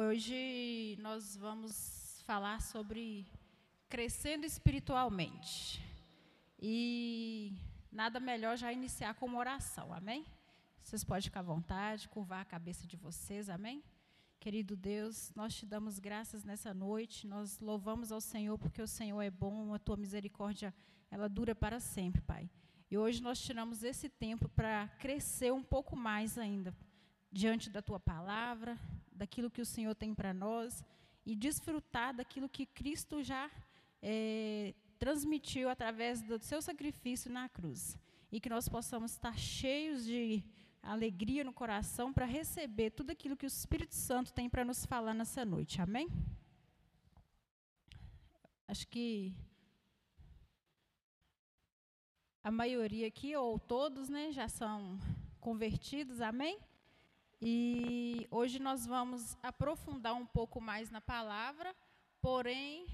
Hoje nós vamos falar sobre crescendo espiritualmente. E nada melhor já iniciar com uma oração, amém? Vocês podem ficar à vontade, curvar a cabeça de vocês, amém? Querido Deus, nós te damos graças nessa noite, nós louvamos ao Senhor porque o Senhor é bom, a tua misericórdia, ela dura para sempre, Pai. E hoje nós tiramos esse tempo para crescer um pouco mais ainda diante da tua palavra, daquilo que o Senhor tem para nós e desfrutar daquilo que Cristo já é, transmitiu através do seu sacrifício na cruz. E que nós possamos estar cheios de alegria no coração para receber tudo aquilo que o Espírito Santo tem para nos falar nessa noite. Amém? Acho que a maioria aqui, ou todos, né, já são convertidos, amém? E hoje nós vamos aprofundar um pouco mais na palavra, porém,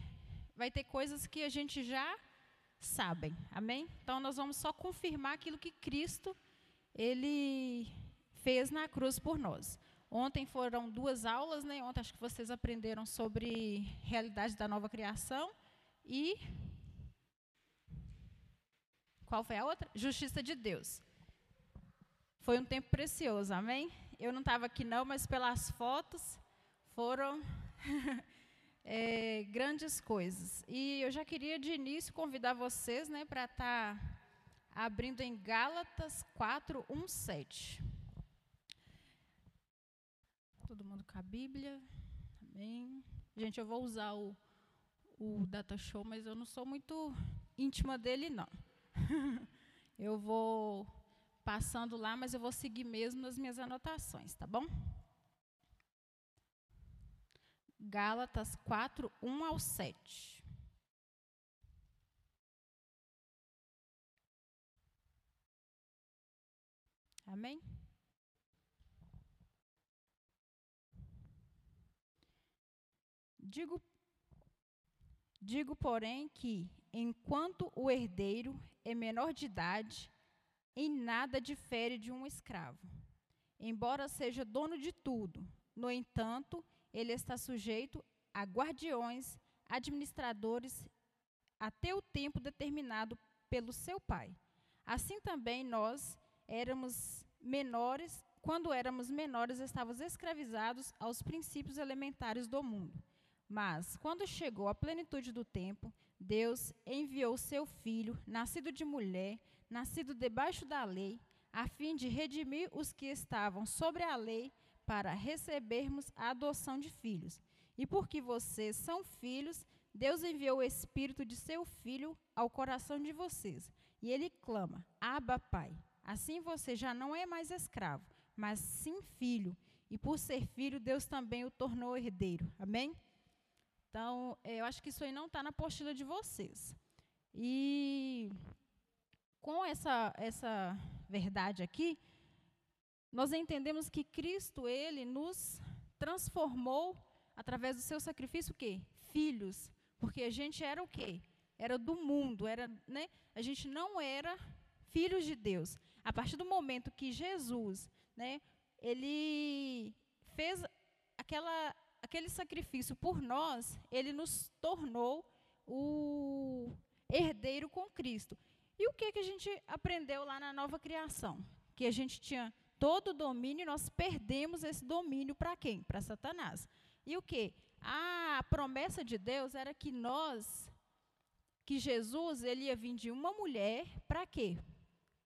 vai ter coisas que a gente já sabem, amém? Então nós vamos só confirmar aquilo que Cristo ele fez na cruz por nós. Ontem foram duas aulas, né? Ontem acho que vocês aprenderam sobre realidade da nova criação e qual foi a outra? Justiça de Deus. Foi um tempo precioso, amém? Eu não estava aqui não, mas pelas fotos foram é, grandes coisas. E eu já queria de início convidar vocês né, para estar tá abrindo em Gálatas 4, 1, 7. Todo mundo com a Bíblia? Amém. Gente, eu vou usar o, o Data Show, mas eu não sou muito íntima dele, não. eu vou passando lá, mas eu vou seguir mesmo nas minhas anotações, tá bom? Gálatas 4, 1 ao 7. Amém? Digo, digo, porém, que enquanto o herdeiro é menor de idade, em nada difere de um escravo, embora seja dono de tudo. No entanto, ele está sujeito a guardiões, administradores, até o tempo determinado pelo seu pai. Assim também nós éramos menores, quando éramos menores, estávamos escravizados aos princípios elementares do mundo. Mas, quando chegou a plenitude do tempo, Deus enviou seu filho, nascido de mulher, nascido debaixo da lei, a fim de redimir os que estavam sobre a lei, para recebermos a adoção de filhos. E porque vocês são filhos, Deus enviou o Espírito de seu Filho ao coração de vocês. E ele clama: Abba, Pai. Assim você já não é mais escravo, mas sim filho. E por ser filho, Deus também o tornou herdeiro. Amém? Então, eu acho que isso aí não está na apostila de vocês. E com essa, essa verdade aqui, nós entendemos que Cristo, ele nos transformou através do seu sacrifício o quê? Filhos. Porque a gente era o quê? Era do mundo, era, né? A gente não era filhos de Deus. A partir do momento que Jesus, né, ele fez aquela, aquele sacrifício por nós, ele nos tornou o herdeiro com Cristo. E o que, que a gente aprendeu lá na nova criação? Que a gente tinha todo o domínio e nós perdemos esse domínio para quem? Para Satanás. E o que? A promessa de Deus era que nós, que Jesus, ele ia vir de uma mulher, para quê?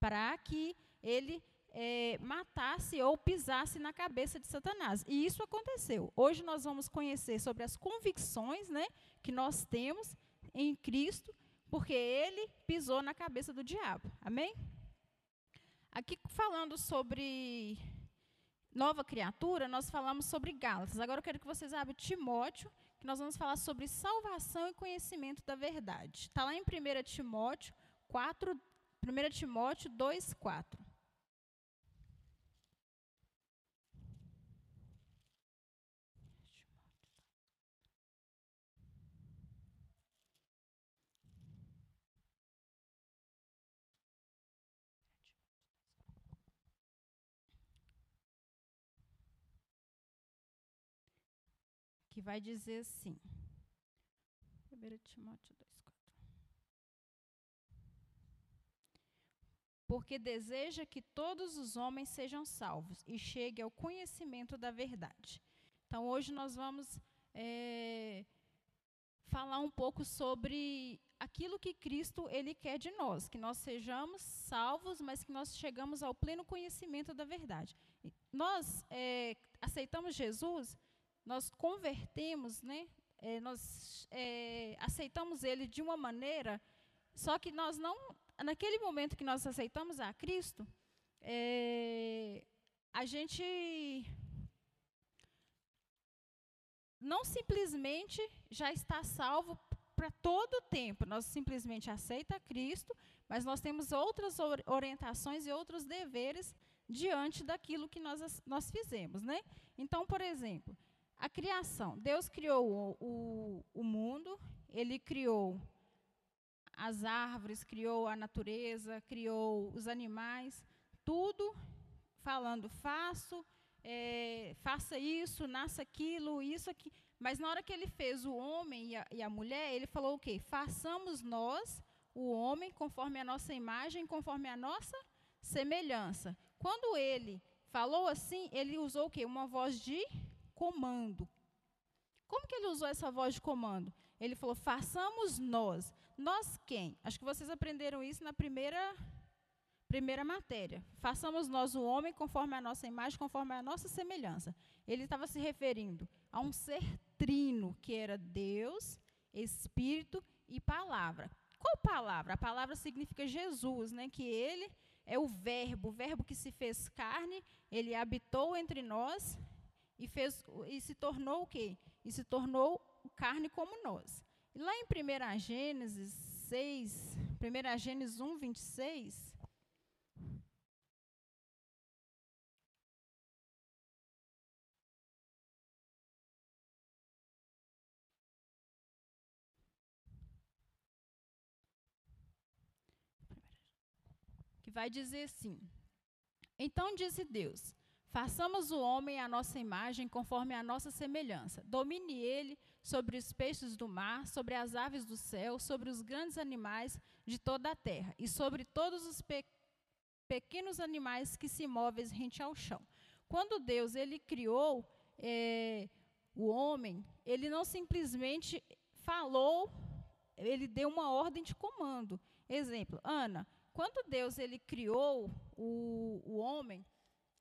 Para que ele é, matasse ou pisasse na cabeça de Satanás. E isso aconteceu. Hoje nós vamos conhecer sobre as convicções né, que nós temos em Cristo porque ele pisou na cabeça do diabo. Amém? Aqui falando sobre nova criatura, nós falamos sobre Gálatas. Agora eu quero que vocês abram Timóteo, que nós vamos falar sobre salvação e conhecimento da verdade. Está lá em 1 Timóteo 4, 1 Timóteo 2, 4. Vai dizer assim. 1 Timóteo 2,4. Porque deseja que todos os homens sejam salvos e cheguem ao conhecimento da verdade. Então, hoje nós vamos é, falar um pouco sobre aquilo que Cristo ele quer de nós, que nós sejamos salvos, mas que nós chegamos ao pleno conhecimento da verdade. Nós é, aceitamos Jesus, nós convertemos, né? É, nós é, aceitamos Ele de uma maneira, só que nós não, naquele momento que nós aceitamos a Cristo, é, a gente não simplesmente já está salvo para todo o tempo. Nós simplesmente aceita Cristo, mas nós temos outras orientações e outros deveres diante daquilo que nós, nós fizemos, né? Então, por exemplo, a criação. Deus criou o, o, o mundo, Ele criou as árvores, criou a natureza, criou os animais, tudo falando, faço, é, faça isso, nasça aquilo, isso aqui. Mas na hora que ele fez o homem e a, e a mulher, ele falou o quê? Façamos nós, o homem, conforme a nossa imagem, conforme a nossa semelhança. Quando ele falou assim, ele usou o quê? Uma voz de comando. Como que ele usou essa voz de comando? Ele falou: façamos nós. Nós quem? Acho que vocês aprenderam isso na primeira primeira matéria. Façamos nós o homem conforme a nossa imagem, conforme a nossa semelhança. Ele estava se referindo a um ser trino, que era Deus, Espírito e palavra. Qual palavra? A palavra significa Jesus, né? Que ele é o verbo, o verbo que se fez carne, ele habitou entre nós e fez e se tornou o quê? E se tornou carne como nós. E lá em 1 Gênesis 6, 1 Gênesis 1, 26, que vai dizer assim: Então disse Deus: Façamos o homem à nossa imagem, conforme a nossa semelhança. Domine ele sobre os peixes do mar, sobre as aves do céu, sobre os grandes animais de toda a terra e sobre todos os pe pequenos animais que se movem rente ao chão. Quando Deus ele criou é, o homem, ele não simplesmente falou, ele deu uma ordem de comando. Exemplo, Ana, quando Deus ele criou o, o homem,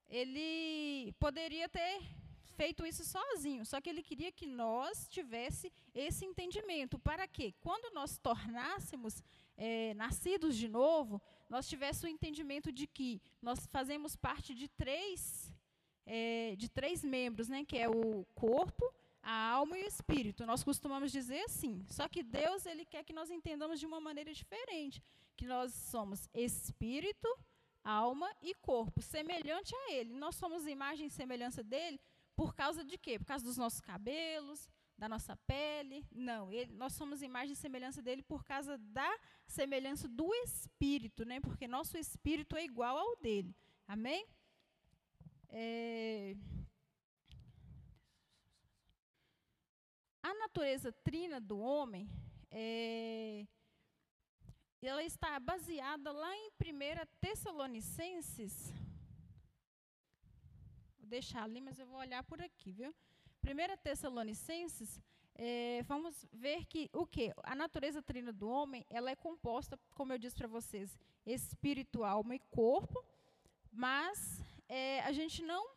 ele poderia ter feito isso sozinho, só que ele queria que nós tivesse esse entendimento. Para que, quando nós tornássemos é, nascidos de novo, nós tivéssemos o entendimento de que nós fazemos parte de três, é, de três membros, né, que é o corpo, a alma e o espírito. Nós costumamos dizer assim. Só que Deus ele quer que nós entendamos de uma maneira diferente que nós somos espírito, alma e corpo, semelhante a ele. Nós somos imagem e semelhança dele por causa de quê? Por causa dos nossos cabelos, da nossa pele? Não, ele, nós somos imagem e semelhança dele por causa da semelhança do espírito, né? Porque nosso espírito é igual ao dele. Amém? É... A natureza trina do homem é, ela está baseada lá em 1 Tessalonicenses. Vou deixar ali, mas eu vou olhar por aqui, viu? 1 Tessalonicenses, é, vamos ver que o que? A natureza trina do homem, ela é composta, como eu disse para vocês, espírito, alma e corpo, mas é, a gente não,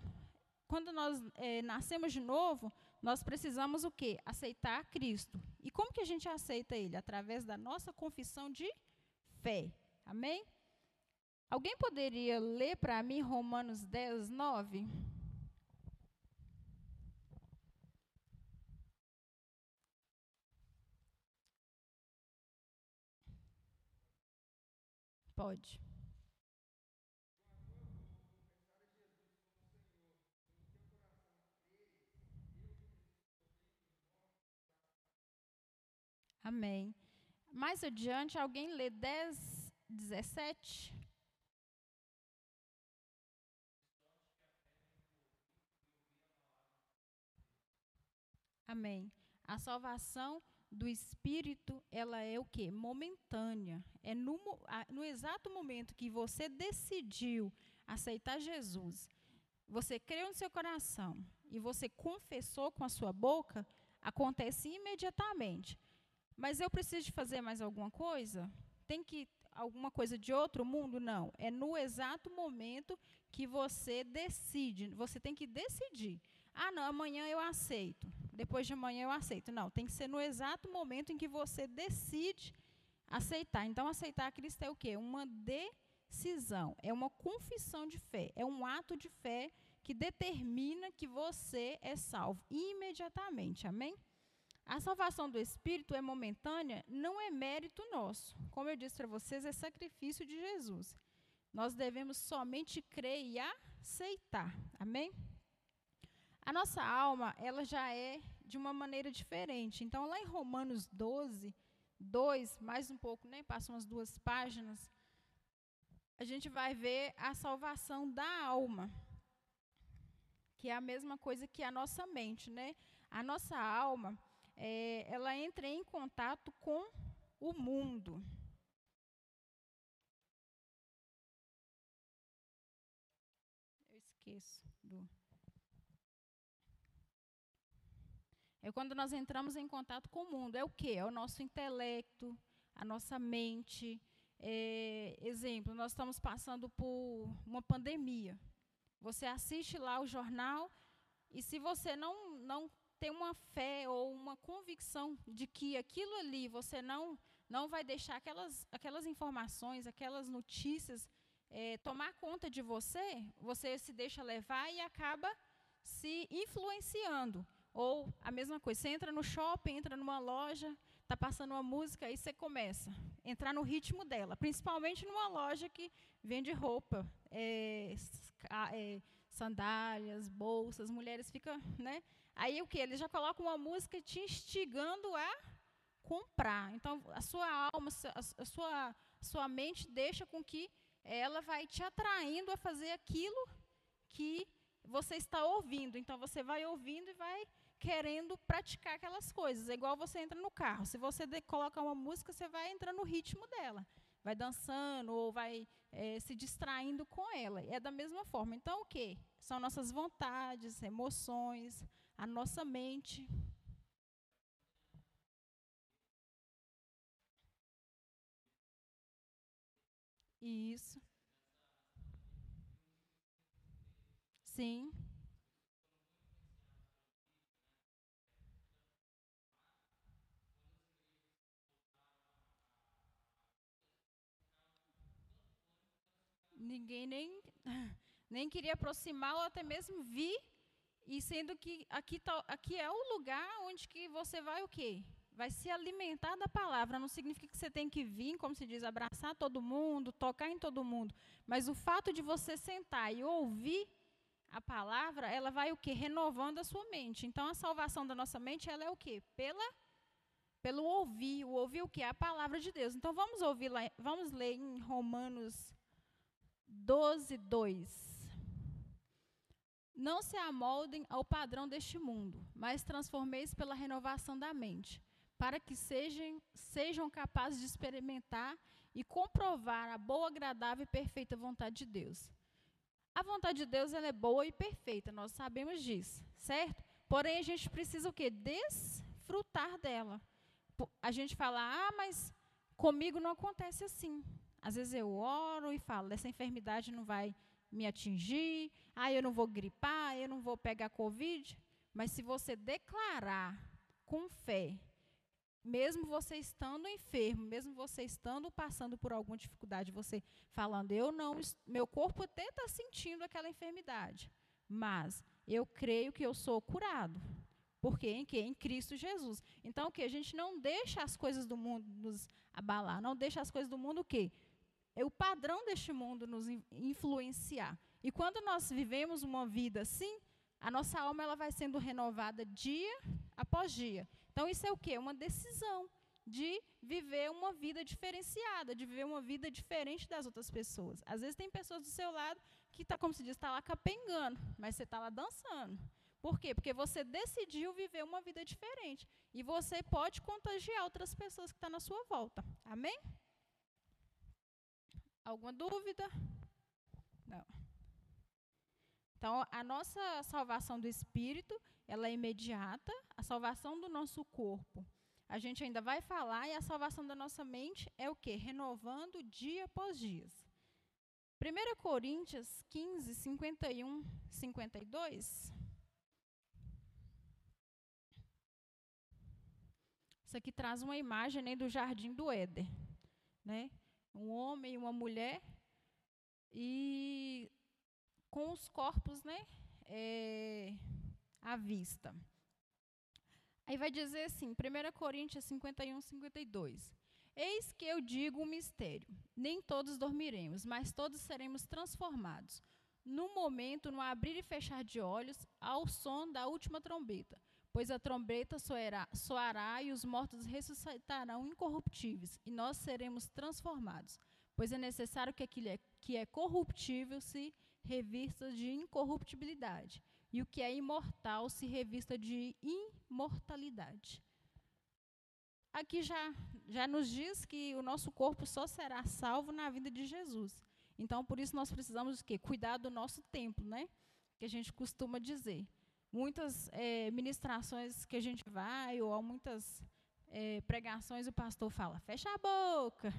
quando nós é, nascemos de novo, nós precisamos o quê? Aceitar Cristo. E como que a gente aceita Ele? Através da nossa confissão de fé. Amém? Alguém poderia ler para mim Romanos 10, 9? Pode. Amém. Mais adiante, alguém lê 10, 17? Amém. A salvação do espírito, ela é o que? Momentânea. É no, no exato momento que você decidiu aceitar Jesus, você creu no seu coração e você confessou com a sua boca, acontece imediatamente. Mas eu preciso de fazer mais alguma coisa? Tem que alguma coisa de outro mundo? Não. É no exato momento que você decide. Você tem que decidir. Ah, não, amanhã eu aceito. Depois de amanhã eu aceito. Não, tem que ser no exato momento em que você decide aceitar. Então, aceitar Cristo é o quê? Uma decisão, é uma confissão de fé, é um ato de fé que determina que você é salvo imediatamente. Amém? A salvação do espírito é momentânea, não é mérito nosso. Como eu disse para vocês, é sacrifício de Jesus. Nós devemos somente crer e aceitar. Amém? A nossa alma, ela já é de uma maneira diferente. Então, lá em Romanos 12, 2, mais um pouco, né, passa umas duas páginas, a gente vai ver a salvação da alma, que é a mesma coisa que a nossa mente, né? A nossa alma, é, ela entra em contato com o mundo. Eu esqueço do. É quando nós entramos em contato com o mundo. É o que? É o nosso intelecto, a nossa mente. É, exemplo, nós estamos passando por uma pandemia. Você assiste lá o jornal e se você não, não tem uma fé ou uma convicção de que aquilo ali você não, não vai deixar aquelas, aquelas informações, aquelas notícias é, tomar conta de você, você se deixa levar e acaba se influenciando. Ou a mesma coisa, você entra no shopping, entra numa loja, está passando uma música, aí você começa a entrar no ritmo dela, principalmente numa loja que vende roupa, é, é, sandálias, bolsas, mulheres ficam, né? Aí o que? Eles já colocam uma música te instigando a comprar. Então a sua alma, a sua, sua mente deixa com que ela vai te atraindo a fazer aquilo que você está ouvindo. Então você vai ouvindo e vai querendo praticar aquelas coisas. É igual você entra no carro. Se você coloca uma música, você vai entrando no ritmo dela. Vai dançando ou vai é, se distraindo com ela. É da mesma forma. Então, o que? São nossas vontades, emoções, a nossa mente. Isso. Sim. Ninguém nem, nem queria aproximar ou até mesmo vir, e sendo que aqui, tá, aqui é o lugar onde que você vai o quê? Vai se alimentar da palavra. Não significa que você tem que vir, como se diz, abraçar todo mundo, tocar em todo mundo. Mas o fato de você sentar e ouvir a palavra, ela vai o quê? Renovando a sua mente. Então a salvação da nossa mente, ela é o quê? Pela pelo ouvir, o ouvir o que? A palavra de Deus. Então vamos ouvir lá, vamos ler em Romanos 12, 2. Não se amoldem ao padrão deste mundo, mas transformeis pela renovação da mente, para que sejam, sejam capazes de experimentar e comprovar a boa, agradável e perfeita vontade de Deus. A vontade de Deus ela é boa e perfeita, nós sabemos disso, certo? Porém, a gente precisa o quê? Desfrutar dela. A gente fala, ah, mas comigo não acontece assim. Às vezes eu oro e falo, essa enfermidade não vai me atingir, ah, eu não vou gripar, eu não vou pegar Covid. Mas se você declarar com fé, mesmo você estando enfermo, mesmo você estando passando por alguma dificuldade, você falando, eu não, meu corpo até está sentindo aquela enfermidade, mas eu creio que eu sou curado. Porque em que? Em Cristo Jesus. Então o que? A gente não deixa as coisas do mundo nos abalar, não deixa as coisas do mundo o quê? É o padrão deste mundo nos influenciar. E quando nós vivemos uma vida assim, a nossa alma ela vai sendo renovada dia após dia. Então isso é o quê? Uma decisão de viver uma vida diferenciada, de viver uma vida diferente das outras pessoas. Às vezes tem pessoas do seu lado que está, como se diz, está lá capengando, mas você está lá dançando. Por quê? Porque você decidiu viver uma vida diferente. E você pode contagiar outras pessoas que estão na sua volta. Amém? Alguma dúvida? Não. Então, a nossa salvação do espírito, ela é imediata. A salvação do nosso corpo, a gente ainda vai falar. E a salvação da nossa mente é o quê? Renovando dia após dia. 1 Coríntios 15, 51, 52. Isso aqui traz uma imagem né, do jardim do Éden. Né? Um homem e uma mulher, e com os corpos né, é, à vista. Aí vai dizer assim, 1 Coríntios 51, 52. Eis que eu digo um mistério: nem todos dormiremos, mas todos seremos transformados. No momento, no abrir e fechar de olhos, ao som da última trombeta pois a trombeta soará, soará e os mortos ressuscitarão incorruptíveis, e nós seremos transformados. Pois é necessário que aquilo que é corruptível se revista de incorruptibilidade, e o que é imortal se revista de imortalidade. Aqui já, já nos diz que o nosso corpo só será salvo na vida de Jesus. Então, por isso, nós precisamos de quê? Cuidar do nosso templo, né? Que a gente costuma dizer muitas é, ministrações que a gente vai, ou muitas é, pregações, o pastor fala: fecha a boca,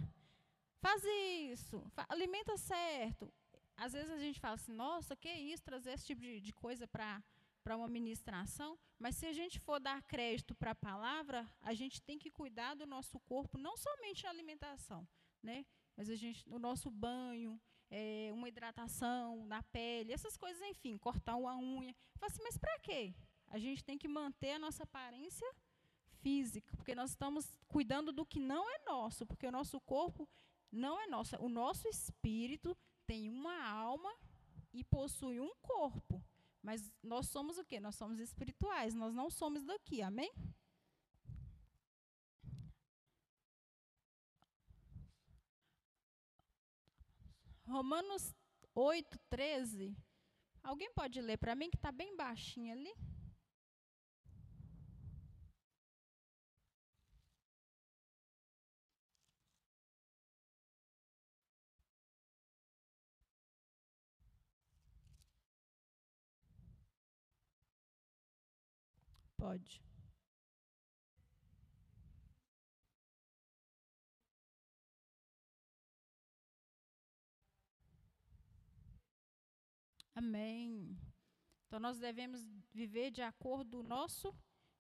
faz isso, fa alimenta certo. Às vezes a gente fala assim: nossa, que isso, trazer esse tipo de, de coisa para para uma ministração, mas se a gente for dar crédito para a palavra, a gente tem que cuidar do nosso corpo, não somente na alimentação, né? Mas a gente, no nosso banho, é, uma hidratação na pele, essas coisas, enfim, cortar uma unha. Fala assim, mas para quê? A gente tem que manter a nossa aparência física, porque nós estamos cuidando do que não é nosso, porque o nosso corpo não é nosso. O nosso espírito tem uma alma e possui um corpo. Mas nós somos o quê? Nós somos espirituais, nós não somos daqui, amém? Romanos 8, 13. Alguém pode ler para mim, que está bem baixinho ali? Pode. Amém. Então nós devemos viver de acordo com o nosso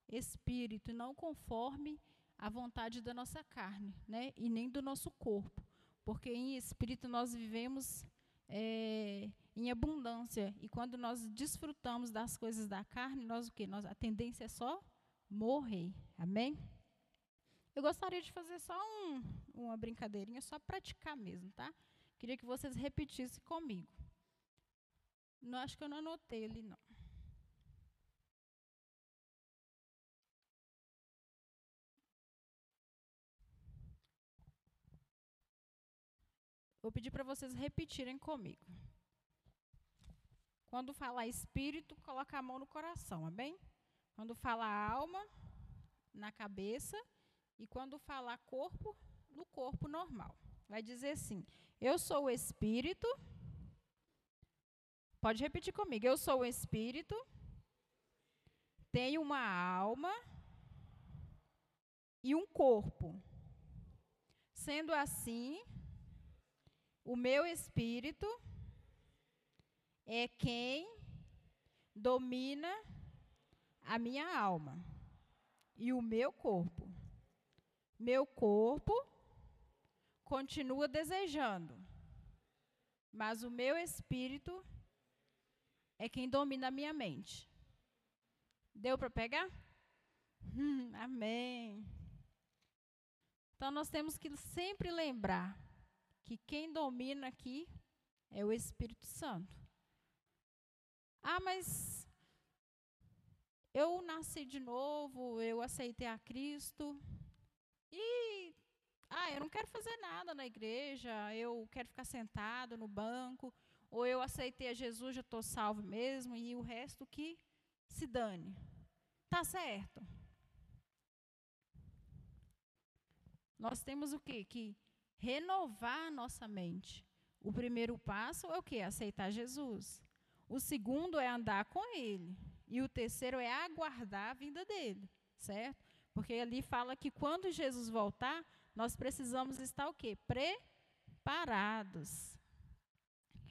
espírito, não conforme a vontade da nossa carne, né? E nem do nosso corpo, porque em espírito nós vivemos é, em abundância e quando nós desfrutamos das coisas da carne, nós o que? Nós a tendência é só morrer. Amém? Eu gostaria de fazer só um, uma brincadeirinha, só praticar mesmo, tá? Queria que vocês repetissem comigo. Não acho que eu não anotei ali, não. Vou pedir para vocês repetirem comigo. Quando falar espírito, coloca a mão no coração, amém? Quando falar alma, na cabeça. E quando falar corpo, no corpo normal. Vai dizer assim: Eu sou o espírito Pode repetir comigo. Eu sou o espírito, tenho uma alma e um corpo. Sendo assim, o meu espírito é quem domina a minha alma e o meu corpo. Meu corpo continua desejando, mas o meu espírito é quem domina a minha mente. Deu para pegar? Hum, amém. Então nós temos que sempre lembrar que quem domina aqui é o Espírito Santo. Ah, mas eu nasci de novo, eu aceitei a Cristo e ah, eu não quero fazer nada na igreja, eu quero ficar sentado no banco, ou eu aceitei a Jesus, já estou salvo mesmo, e o resto que se dane. Tá certo. Nós temos o quê? Que renovar a nossa mente. O primeiro passo é o quê? Aceitar Jesus. O segundo é andar com ele. E o terceiro é aguardar a vinda dele, certo? Porque ali fala que quando Jesus voltar, nós precisamos estar o quê? Preparados.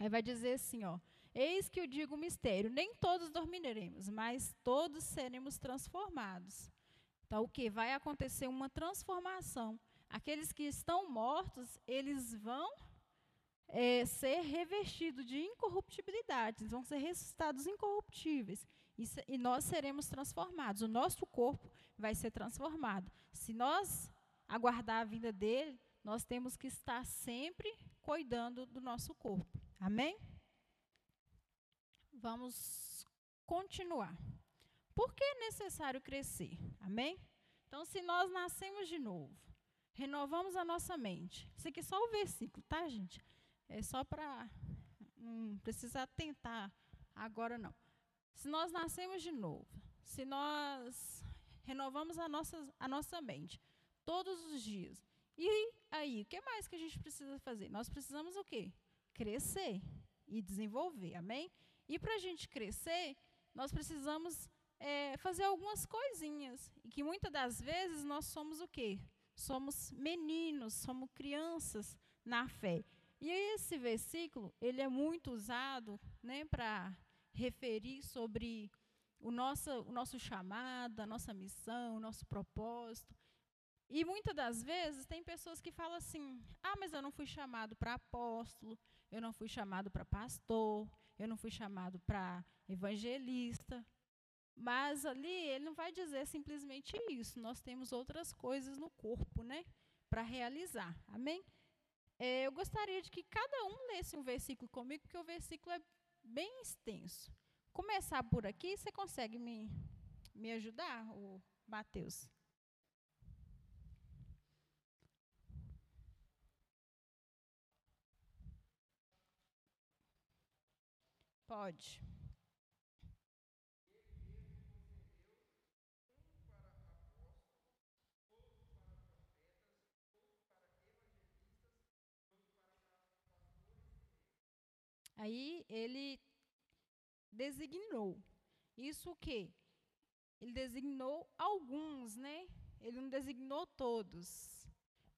Aí vai dizer assim, ó: Eis que eu digo o mistério, nem todos dormiremos, mas todos seremos transformados. Então, o que vai acontecer uma transformação. Aqueles que estão mortos, eles vão é, ser revestidos de incorruptibilidade, eles vão ser ressuscitados incorruptíveis. E, e nós seremos transformados. O nosso corpo vai ser transformado. Se nós aguardar a vinda dele, nós temos que estar sempre cuidando do nosso corpo. Amém? Vamos continuar. Por que é necessário crescer? Amém? Então, se nós nascemos de novo, renovamos a nossa mente. Isso aqui é só o versículo, tá, gente? É só para. Não precisa tentar agora, não. Se nós nascemos de novo, se nós renovamos a nossa, a nossa mente todos os dias, e aí, o que mais que a gente precisa fazer? Nós precisamos o quê? Crescer e desenvolver, amém? E para a gente crescer, nós precisamos é, fazer algumas coisinhas. E que muitas das vezes nós somos o quê? Somos meninos, somos crianças na fé. E esse versículo, ele é muito usado né, para referir sobre o nosso, o nosso chamado, a nossa missão, o nosso propósito. E muitas das vezes tem pessoas que falam assim: ah, mas eu não fui chamado para apóstolo, eu não fui chamado para pastor, eu não fui chamado para evangelista. Mas ali ele não vai dizer simplesmente isso. Nós temos outras coisas no corpo, né? Para realizar. Amém? É, eu gostaria de que cada um lesse um versículo comigo, porque o versículo é bem extenso. Começar por aqui, você consegue me, me ajudar, o Mateus? Pode. Aí ele designou. Isso o quê? Ele designou alguns, né? Ele não designou todos.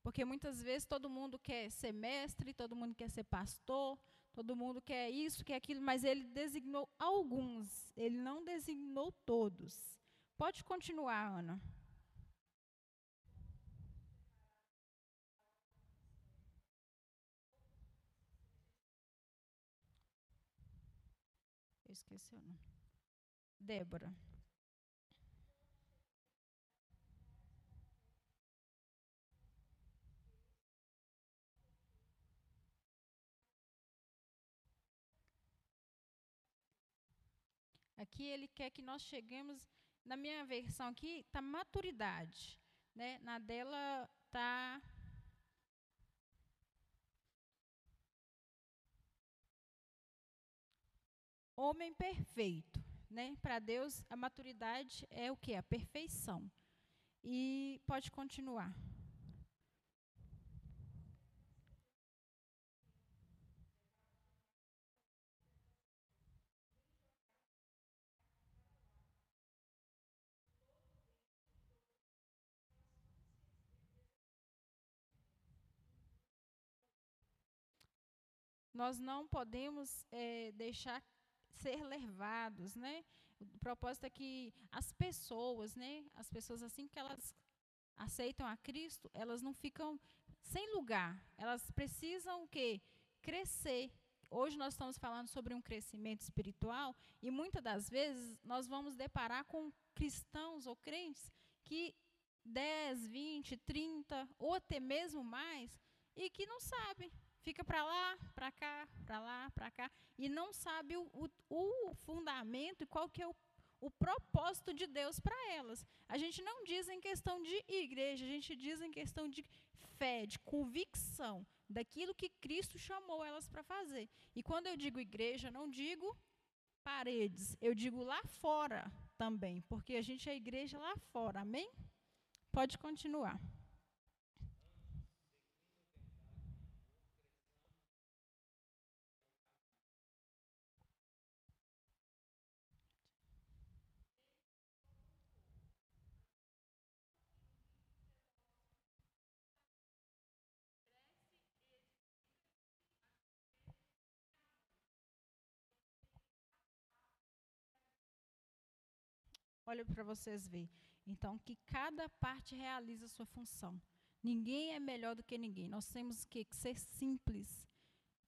Porque muitas vezes todo mundo quer ser mestre, todo mundo quer ser pastor, Todo mundo quer isso, quer aquilo, mas ele designou alguns, ele não designou todos. Pode continuar, Ana. Eu esqueci o nome. Débora. Aqui ele quer que nós cheguemos, na minha versão aqui, está maturidade. Né? Na dela está homem perfeito, né? Para Deus a maturidade é o que? A perfeição. E pode continuar. Nós não podemos é, deixar ser levados, né? O propósito é que as pessoas, né, as pessoas assim que elas aceitam a Cristo, elas não ficam sem lugar. Elas precisam o quê? Crescer. Hoje nós estamos falando sobre um crescimento espiritual e muitas das vezes nós vamos deparar com cristãos ou crentes que 10, 20, 30 ou até mesmo mais e que não sabem, fica para lá, para cá, para lá, para cá, e não sabe o, o, o, fundamento e qual que é o, o propósito de Deus para elas. A gente não diz em questão de igreja, a gente diz em questão de fé, de convicção daquilo que Cristo chamou elas para fazer. E quando eu digo igreja, não digo paredes, eu digo lá fora também, porque a gente é igreja lá fora, amém? Pode continuar. Olha para vocês verem. Então, que cada parte realiza a sua função. Ninguém é melhor do que ninguém. Nós temos que ser simples.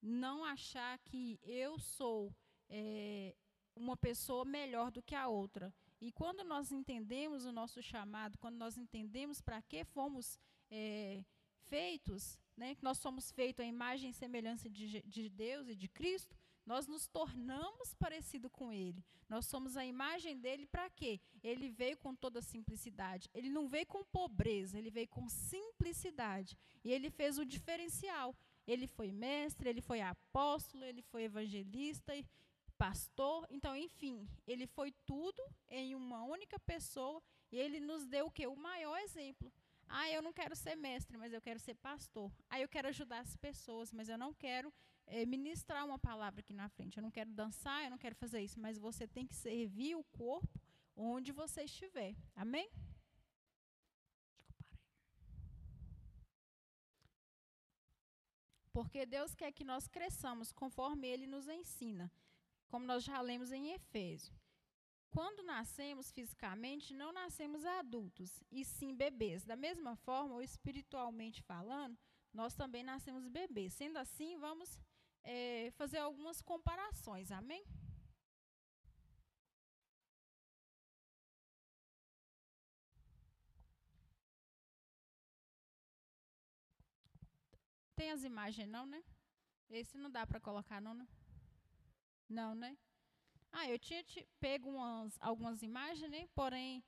Não achar que eu sou é, uma pessoa melhor do que a outra. E quando nós entendemos o nosso chamado, quando nós entendemos para que fomos é, feitos, né, que nós somos feitos à imagem e semelhança de, de Deus e de Cristo, nós nos tornamos parecido com ele. Nós somos a imagem dele para quê? Ele veio com toda simplicidade. Ele não veio com pobreza, ele veio com simplicidade. E ele fez o diferencial. Ele foi mestre, ele foi apóstolo, ele foi evangelista, pastor. Então, enfim, ele foi tudo em uma única pessoa e ele nos deu o quê? O maior exemplo. Ah, eu não quero ser mestre, mas eu quero ser pastor. Ah, eu quero ajudar as pessoas, mas eu não quero é, ministrar uma palavra aqui na frente. Eu não quero dançar, eu não quero fazer isso, mas você tem que servir o corpo onde você estiver. Amém? Porque Deus quer que nós cresçamos conforme Ele nos ensina, como nós já lemos em Efésio. Quando nascemos fisicamente, não nascemos adultos, e sim bebês. Da mesma forma, ou espiritualmente falando, nós também nascemos bebês. Sendo assim, vamos é, fazer algumas comparações, amém? Tem as imagens não, né? Esse não dá para colocar não, né? Não, né? Ah, eu tinha te pego umas, algumas imagens, né? Porém,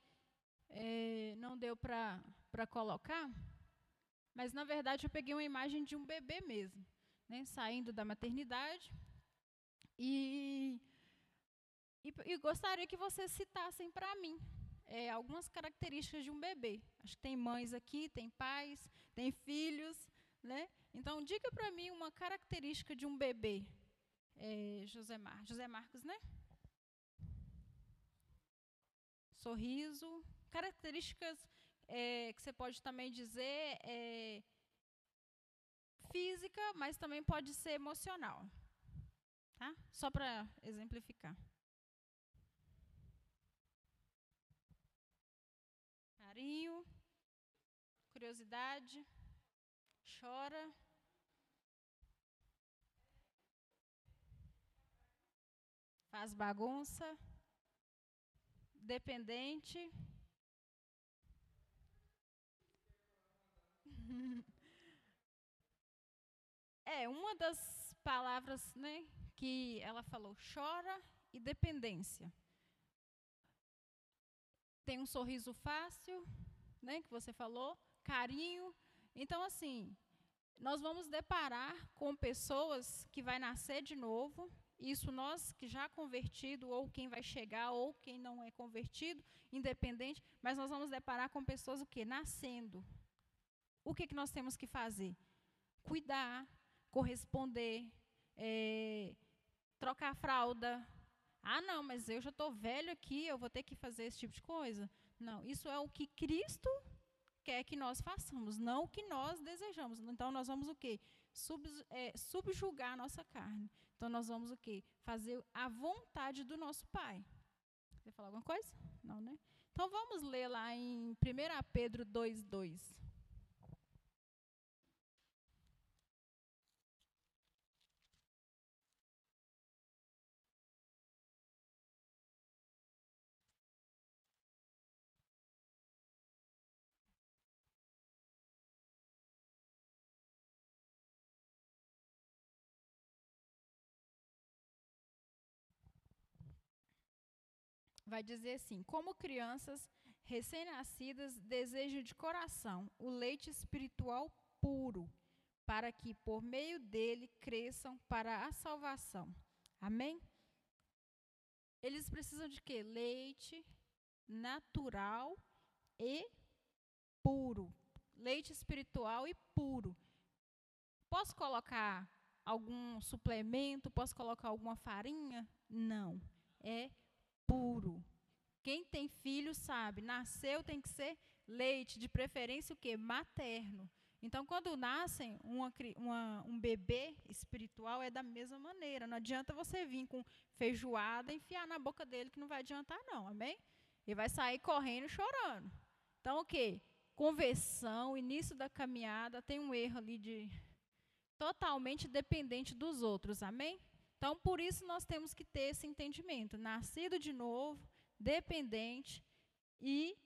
é, não deu para colocar. Mas, na verdade, eu peguei uma imagem de um bebê mesmo né, saindo da maternidade. E, e, e, gostaria que vocês citassem para mim é, algumas características de um bebê. Acho que tem mães aqui, tem pais, tem filhos. Né? Então, diga para mim uma característica de um bebê. É, José, Mar José Marcos, né? Sorriso. Características é, que você pode também dizer é, física, mas também pode ser emocional. Tá? Só para exemplificar. Carinho, curiosidade, chora. Faz bagunça, dependente. É, uma das palavras né, que ela falou, chora e dependência. Tem um sorriso fácil, né, que você falou, carinho. Então, assim, nós vamos deparar com pessoas que vai nascer de novo, isso nós que já convertido, ou quem vai chegar, ou quem não é convertido, independente, mas nós vamos deparar com pessoas o quê? Nascendo. O que, que nós temos que fazer? Cuidar, corresponder, é, trocar fralda. Ah, não, mas eu já estou velho aqui, eu vou ter que fazer esse tipo de coisa. Não, isso é o que Cristo quer que nós façamos, não o que nós desejamos. Então, nós vamos o quê? Sub, é, subjugar a nossa carne. Então, nós vamos o quê? Fazer a vontade do nosso Pai. Quer falar alguma coisa? Não, né? Então, vamos ler lá em 1 Pedro 2, vai dizer assim: como crianças recém-nascidas desejam de coração o leite espiritual puro, para que por meio dele cresçam para a salvação. Amém? Eles precisam de quê? Leite natural e puro. Leite espiritual e puro. Posso colocar algum suplemento? Posso colocar alguma farinha? Não. É puro. Quem tem filho sabe, nasceu tem que ser leite, de preferência o quê? Materno. Então, quando nascem uma, uma, um bebê espiritual, é da mesma maneira. Não adianta você vir com feijoada e enfiar na boca dele, que não vai adiantar, não. Amém? Ele vai sair correndo chorando. Então, o quê? Conversão, início da caminhada, tem um erro ali de totalmente dependente dos outros. Amém? Então, por isso nós temos que ter esse entendimento. Nascido de novo, dependente e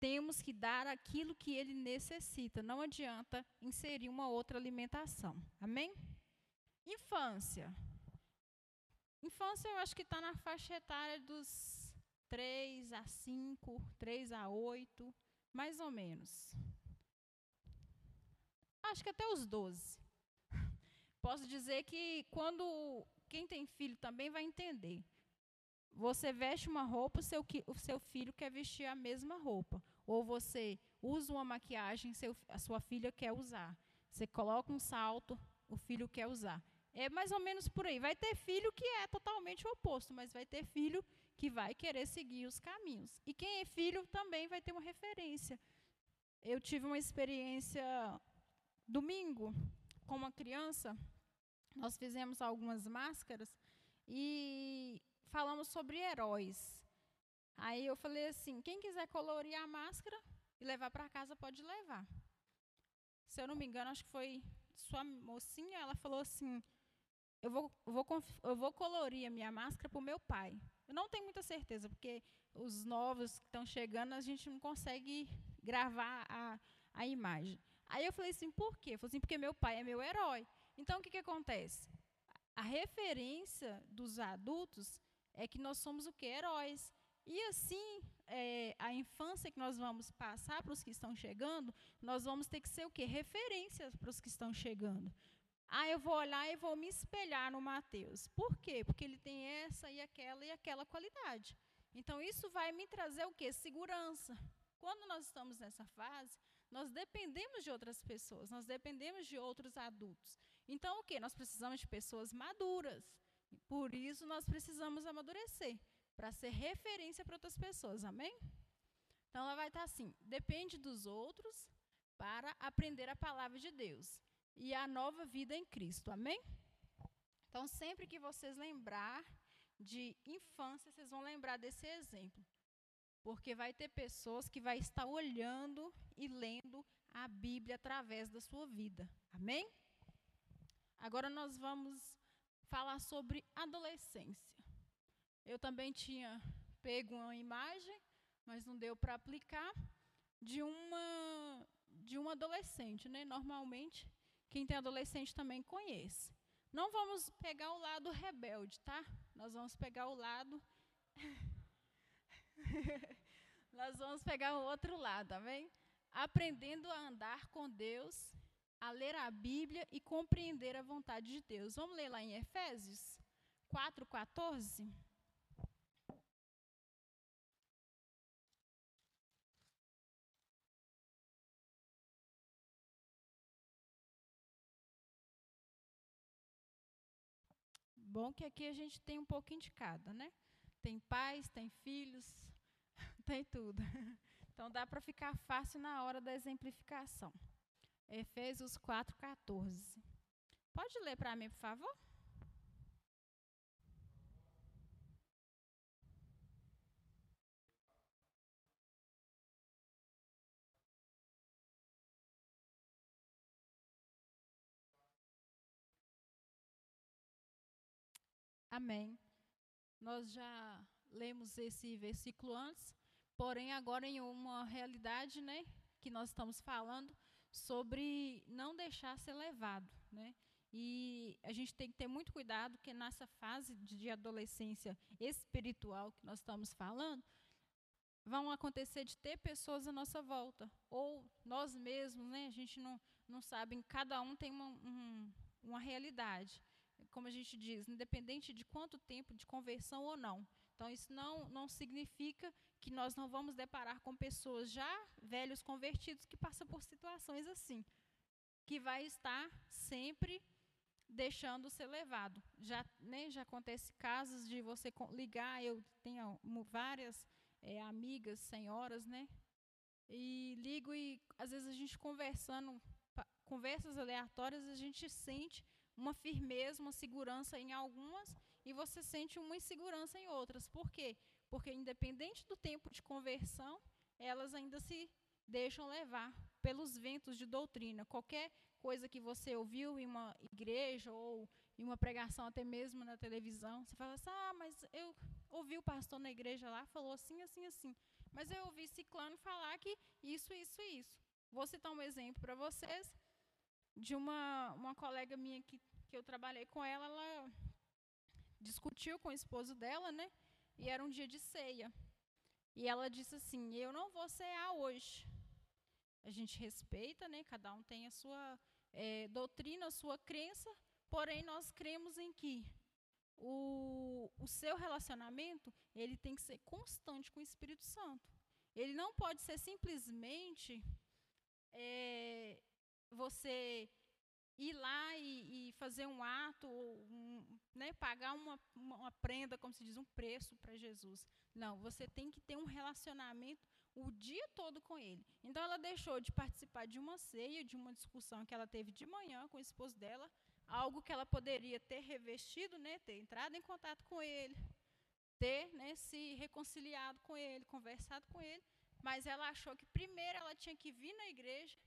temos que dar aquilo que ele necessita. Não adianta inserir uma outra alimentação. Amém? Infância. Infância eu acho que está na faixa etária dos 3 a 5, 3 a 8, mais ou menos. Acho que até os 12. Posso dizer que quando quem tem filho também vai entender. Você veste uma roupa, o seu, o seu filho quer vestir a mesma roupa. Ou você usa uma maquiagem, seu, a sua filha quer usar. Você coloca um salto, o filho quer usar. É mais ou menos por aí. Vai ter filho que é totalmente o oposto, mas vai ter filho que vai querer seguir os caminhos. E quem é filho também vai ter uma referência. Eu tive uma experiência domingo com uma criança. Nós fizemos algumas máscaras e falamos sobre heróis. Aí eu falei assim: quem quiser colorir a máscara e levar para casa, pode levar. Se eu não me engano, acho que foi sua mocinha, ela falou assim: eu vou, eu vou, eu vou colorir a minha máscara para o meu pai. Eu não tenho muita certeza, porque os novos que estão chegando, a gente não consegue gravar a, a imagem. Aí eu falei assim, por quê? Eu falei assim, porque meu pai é meu herói. Então, o que, que acontece? A referência dos adultos é que nós somos o quê? Heróis. E assim, é, a infância que nós vamos passar para os que estão chegando, nós vamos ter que ser o quê? Referências para os que estão chegando. Ah, eu vou olhar e vou me espelhar no Mateus. Por quê? Porque ele tem essa e aquela e aquela qualidade. Então, isso vai me trazer o quê? Segurança. Quando nós estamos nessa fase, nós dependemos de outras pessoas, nós dependemos de outros adultos. Então, o quê? Nós precisamos de pessoas maduras. Por isso, nós precisamos amadurecer para ser referência para outras pessoas, amém? Então ela vai estar assim: depende dos outros para aprender a palavra de Deus e a nova vida em Cristo, amém? Então sempre que vocês lembrar de infância, vocês vão lembrar desse exemplo. Porque vai ter pessoas que vai estar olhando e lendo a Bíblia através da sua vida. Amém? Agora nós vamos falar sobre adolescência. Eu também tinha pego uma imagem, mas não deu para aplicar, de uma, de um adolescente. Né? Normalmente, quem tem adolescente também conhece. Não vamos pegar o lado rebelde, tá? Nós vamos pegar o lado. Nós vamos pegar o outro lado, amém? Aprendendo a andar com Deus, a ler a Bíblia e compreender a vontade de Deus. Vamos ler lá em Efésios 4, 14? Bom que aqui a gente tem um pouquinho de cada, né? Tem pais, tem filhos, tem tudo. Então dá para ficar fácil na hora da exemplificação. Efésios 4:14. Pode ler para mim, por favor? Amém. Nós já lemos esse versículo antes, porém agora em uma realidade, né, que nós estamos falando sobre não deixar ser levado, né? E a gente tem que ter muito cuidado que nessa fase de adolescência espiritual que nós estamos falando, vão acontecer de ter pessoas à nossa volta, ou nós mesmos, né? A gente não, não sabe, cada um tem uma, um, uma realidade como a gente diz, independente de quanto tempo de conversão ou não. Então, isso não, não significa que nós não vamos deparar com pessoas já velhos convertidos que passam por situações assim, que vai estar sempre deixando ser levado. Já, né, já acontece casos de você ligar, eu tenho várias é, amigas, senhoras, né? E ligo e às vezes a gente conversando, conversas aleatórias, a gente sente uma firmeza, uma segurança em algumas e você sente uma insegurança em outras. Por quê? Porque independente do tempo de conversão, elas ainda se deixam levar pelos ventos de doutrina. Qualquer coisa que você ouviu em uma igreja ou em uma pregação até mesmo na televisão, você fala assim: "Ah, mas eu ouvi o pastor na igreja lá falou assim, assim, assim. Mas eu ouvi ciclano falar que isso, isso, isso". Vou citar um exemplo para vocês de uma uma colega minha que que eu trabalhei com ela, ela discutiu com o esposo dela, né? E era um dia de ceia. E ela disse assim: Eu não vou cear hoje. A gente respeita, né? Cada um tem a sua é, doutrina, a sua crença, porém nós cremos em que o, o seu relacionamento ele tem que ser constante com o Espírito Santo. Ele não pode ser simplesmente é, você ir lá e, e, fazer um ato, um, né, pagar uma, uma prenda, como se diz, um preço para Jesus. Não, você tem que ter um relacionamento o dia todo com ele. Então ela deixou de participar de uma ceia, de uma discussão que ela teve de manhã com o esposo dela, algo que ela poderia ter revestido, né, ter entrado em contato com ele, ter né, se reconciliado com ele, conversado com ele, mas ela achou que primeiro ela tinha que vir na igreja,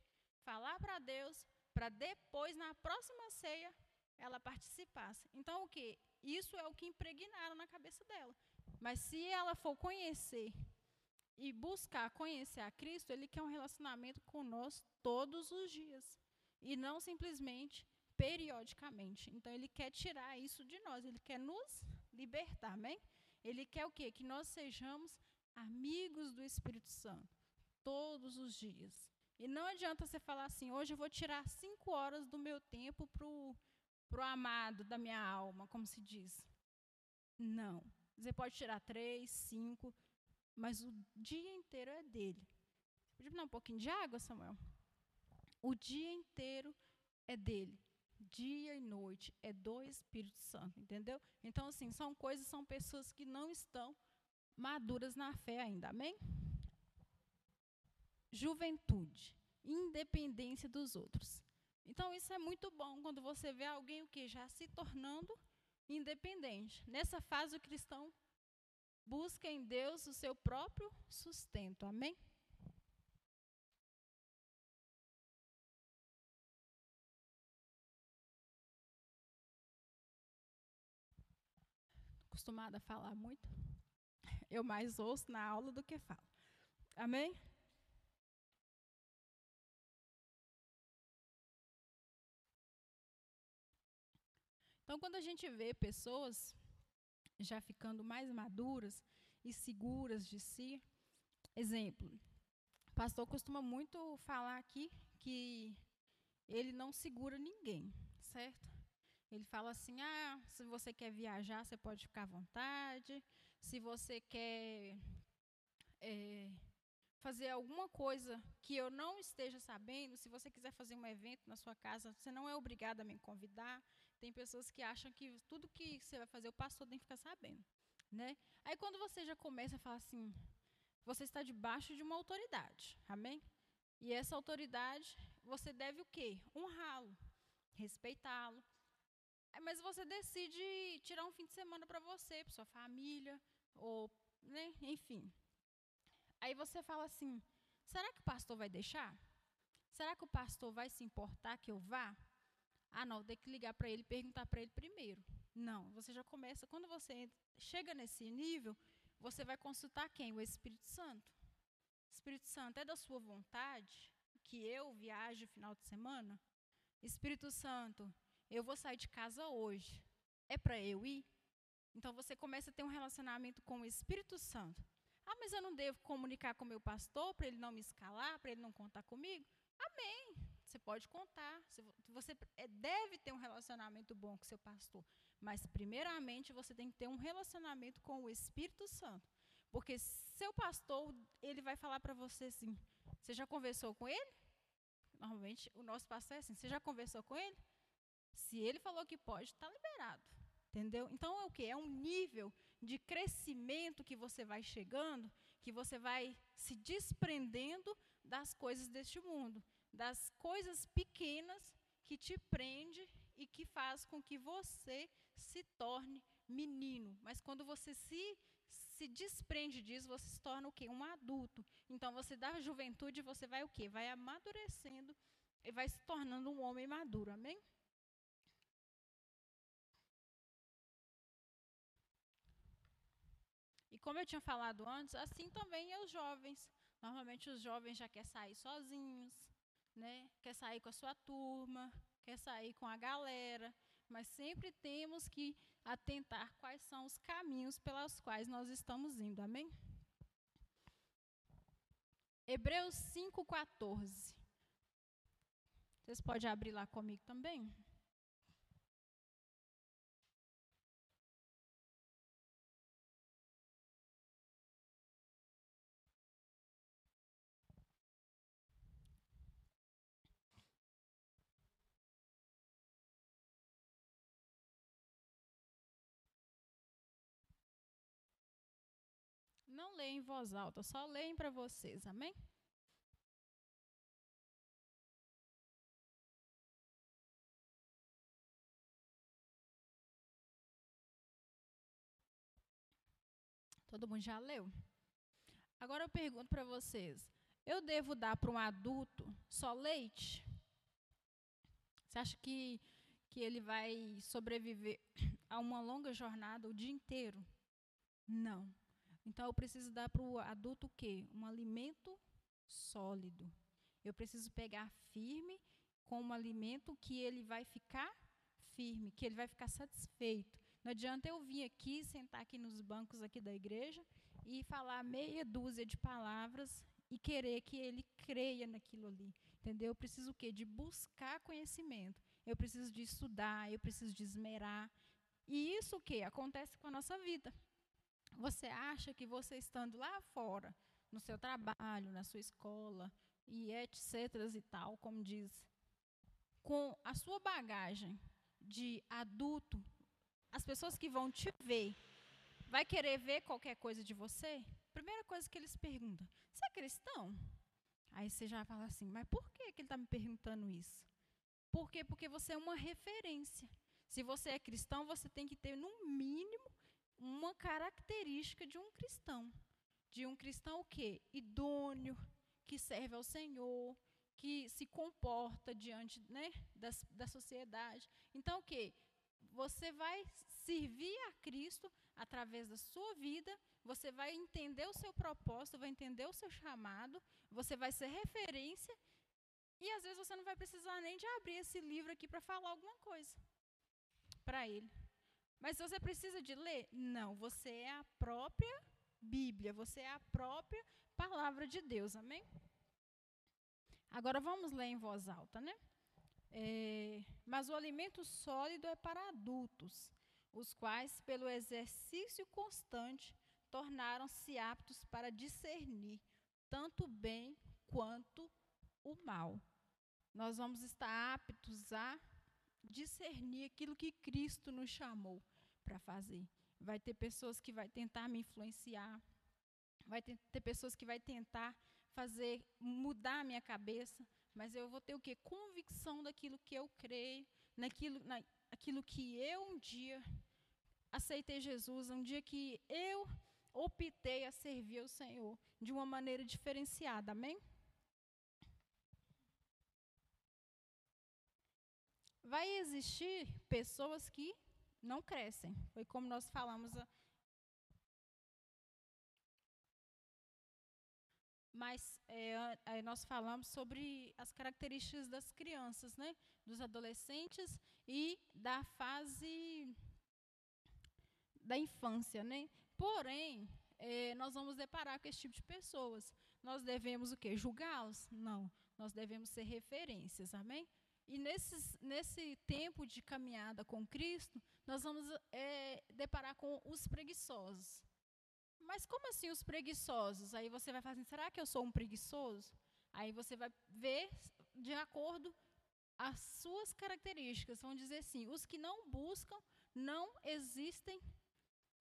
falar para Deus, para depois, na próxima ceia, ela participasse. Então, o que? Isso é o que impregnaram na cabeça dela. Mas se ela for conhecer e buscar conhecer a Cristo, ele quer um relacionamento conosco todos os dias. E não simplesmente periodicamente. Então, ele quer tirar isso de nós, ele quer nos libertar, amém? Ele quer o quê? Que nós sejamos amigos do Espírito Santo todos os dias. E não adianta você falar assim, hoje eu vou tirar cinco horas do meu tempo para o amado da minha alma, como se diz. Não. Você pode tirar três, cinco, mas o dia inteiro é dele. Podia me dar um pouquinho de água, Samuel? O dia inteiro é dele. Dia e noite é do Espírito Santo, entendeu? Então, assim, são coisas, são pessoas que não estão maduras na fé ainda, amém? Juventude, independência dos outros. Então, isso é muito bom quando você vê alguém o que já se tornando independente. Nessa fase, o cristão busca em Deus o seu próprio sustento. Amém? Acostumada a falar muito. Eu mais ouço na aula do que falo. Amém? Então, quando a gente vê pessoas já ficando mais maduras e seguras de si. Exemplo, o pastor costuma muito falar aqui que ele não segura ninguém, certo? Ele fala assim: ah, se você quer viajar, você pode ficar à vontade. Se você quer é, fazer alguma coisa que eu não esteja sabendo, se você quiser fazer um evento na sua casa, você não é obrigado a me convidar. Tem pessoas que acham que tudo que você vai fazer, o pastor tem que ficar sabendo. Né? Aí quando você já começa a falar assim, você está debaixo de uma autoridade, amém? E essa autoridade, você deve o quê? Honrá-lo, respeitá-lo. Mas você decide tirar um fim de semana para você, para sua família, ou, né, enfim. Aí você fala assim: será que o pastor vai deixar? Será que o pastor vai se importar que eu vá? Ah, não, tem que ligar para ele e perguntar para ele primeiro. Não, você já começa, quando você chega nesse nível, você vai consultar quem? O Espírito Santo. Espírito Santo, é da sua vontade que eu viaje no final de semana? Espírito Santo, eu vou sair de casa hoje. É para eu ir? Então você começa a ter um relacionamento com o Espírito Santo. Ah, mas eu não devo comunicar com o meu pastor para ele não me escalar, para ele não contar comigo? Amém. Você pode contar, você é, deve ter um relacionamento bom com seu pastor, mas primeiramente você tem que ter um relacionamento com o Espírito Santo, porque seu pastor ele vai falar para você assim: você já conversou com ele? Normalmente o nosso pastor é assim: você já conversou com ele? Se ele falou que pode, está liberado. Entendeu? Então é o que? É um nível de crescimento que você vai chegando, que você vai se desprendendo das coisas deste mundo, das coisas pequenas que te prende e que faz com que você se torne menino. Mas quando você se se desprende disso, você se torna o quê? Um adulto. Então você da juventude você vai o quê? Vai amadurecendo e vai se tornando um homem maduro. Amém? E como eu tinha falado antes, assim também é os jovens. Normalmente os jovens já querem sair sozinhos, né? Quer sair com a sua turma, quer sair com a galera, mas sempre temos que atentar quais são os caminhos pelos quais nós estamos indo. Amém? Hebreus 5:14. Vocês podem abrir lá comigo também? Leia em voz alta, só leem para vocês, amém? Todo mundo já leu? Agora eu pergunto para vocês: eu devo dar para um adulto só leite? Você acha que, que ele vai sobreviver a uma longa jornada o dia inteiro? Não. Então eu preciso dar para o adulto o quê? Um alimento sólido. Eu preciso pegar firme com um alimento que ele vai ficar firme, que ele vai ficar satisfeito. Não adianta eu vir aqui, sentar aqui nos bancos aqui da igreja e falar meia dúzia de palavras e querer que ele creia naquilo ali. Entendeu? Eu preciso o quê? De buscar conhecimento. Eu preciso de estudar, eu preciso de esmerar. E isso o quê? Acontece com a nossa vida. Você acha que você estando lá fora, no seu trabalho, na sua escola, e etc e tal, como diz, com a sua bagagem de adulto, as pessoas que vão te ver, vai querer ver qualquer coisa de você? Primeira coisa que eles perguntam: "Você é cristão?" Aí você já fala assim: "Mas por que que ele está me perguntando isso?" Por quê? Porque você é uma referência. Se você é cristão, você tem que ter no mínimo uma característica de um cristão. De um cristão o quê? Idôneo, que serve ao Senhor, que se comporta diante né, da, da sociedade. Então, o quê? Você vai servir a Cristo através da sua vida, você vai entender o seu propósito, vai entender o seu chamado, você vai ser referência, e às vezes você não vai precisar nem de abrir esse livro aqui para falar alguma coisa para ele. Mas você precisa de ler? Não, você é a própria Bíblia, você é a própria palavra de Deus, amém? Agora vamos ler em voz alta, né? É, mas o alimento sólido é para adultos, os quais, pelo exercício constante, tornaram-se aptos para discernir tanto o bem quanto o mal. Nós vamos estar aptos a discernir aquilo que Cristo nos chamou para fazer. Vai ter pessoas que vai tentar me influenciar, vai ter, ter pessoas que vai tentar fazer mudar a minha cabeça, mas eu vou ter o que convicção daquilo que eu creio, naquilo, naquilo que eu um dia aceitei Jesus, um dia que eu optei a servir o Senhor de uma maneira diferenciada. Amém? Vai existir pessoas que não crescem. Foi como nós falamos. Mas é, nós falamos sobre as características das crianças, né? dos adolescentes e da fase da infância. Né? Porém, é, nós vamos deparar com esse tipo de pessoas. Nós devemos o quê? Julgá-los? Não. Nós devemos ser referências, amém? E nesses, nesse tempo de caminhada com Cristo, nós vamos é, deparar com os preguiçosos. Mas como assim os preguiçosos? Aí você vai falar assim, será que eu sou um preguiçoso? Aí você vai ver de acordo as suas características. Vão dizer assim, os que não buscam, não existem,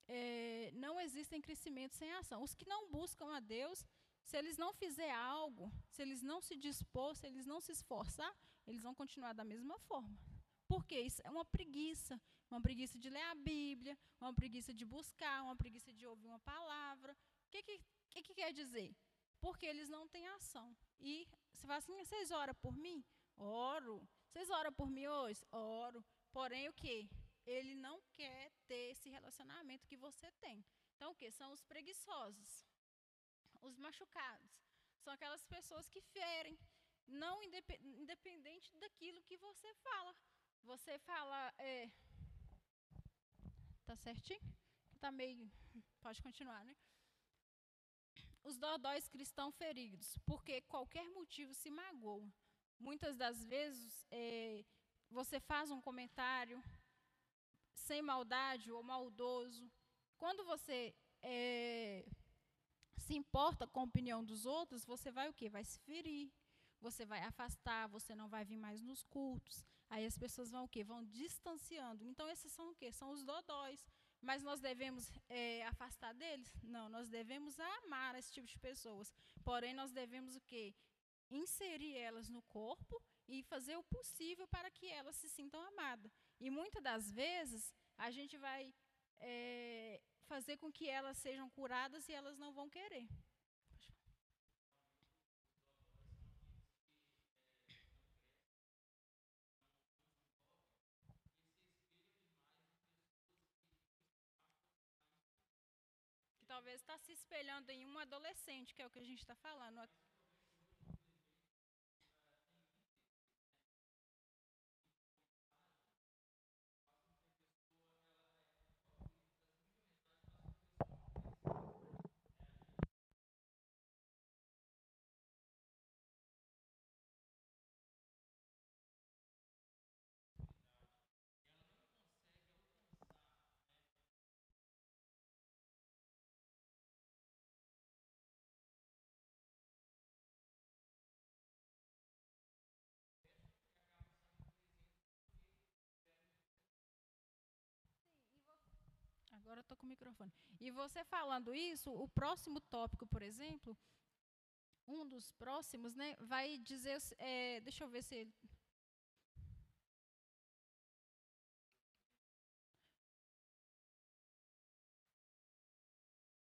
é, não existem crescimento sem ação. Os que não buscam a Deus, se eles não fizer algo, se eles não se dispor, se eles não se esforçar, eles vão continuar da mesma forma. Porque isso é uma preguiça, uma preguiça de ler a Bíblia, uma preguiça de buscar, uma preguiça de ouvir uma palavra. O que, que, que, que quer dizer? Porque eles não têm ação. E você fala assim, vocês oram por mim? Oro. Vocês oram por mim hoje? Oro. Porém, o que? Ele não quer ter esse relacionamento que você tem. Então, o que? São os preguiçosos os machucados. São aquelas pessoas que ferem, não independente daquilo que você fala. Você fala, é, tá certinho? Tá meio, pode continuar, né? Os dodóis cristãos feridos, porque qualquer motivo se magoa. Muitas das vezes é, você faz um comentário sem maldade ou maldoso. Quando você é, se importa com a opinião dos outros, você vai o quê? Vai se ferir, você vai afastar, você não vai vir mais nos cultos. Aí as pessoas vão o quê? Vão distanciando. Então esses são o quê? São os dodóis. Mas nós devemos é, afastar deles? Não, nós devemos amar esse tipo de pessoas. Porém, nós devemos o quê? Inserir elas no corpo e fazer o possível para que elas se sintam amadas. E muitas das vezes a gente vai é, fazer com que elas sejam curadas e elas não vão querer. Talvez está se espelhando em um adolescente, que é o que a gente está falando. Agora estou com o microfone. E você falando isso, o próximo tópico, por exemplo, um dos próximos, né, vai dizer, é, deixa eu ver se ele,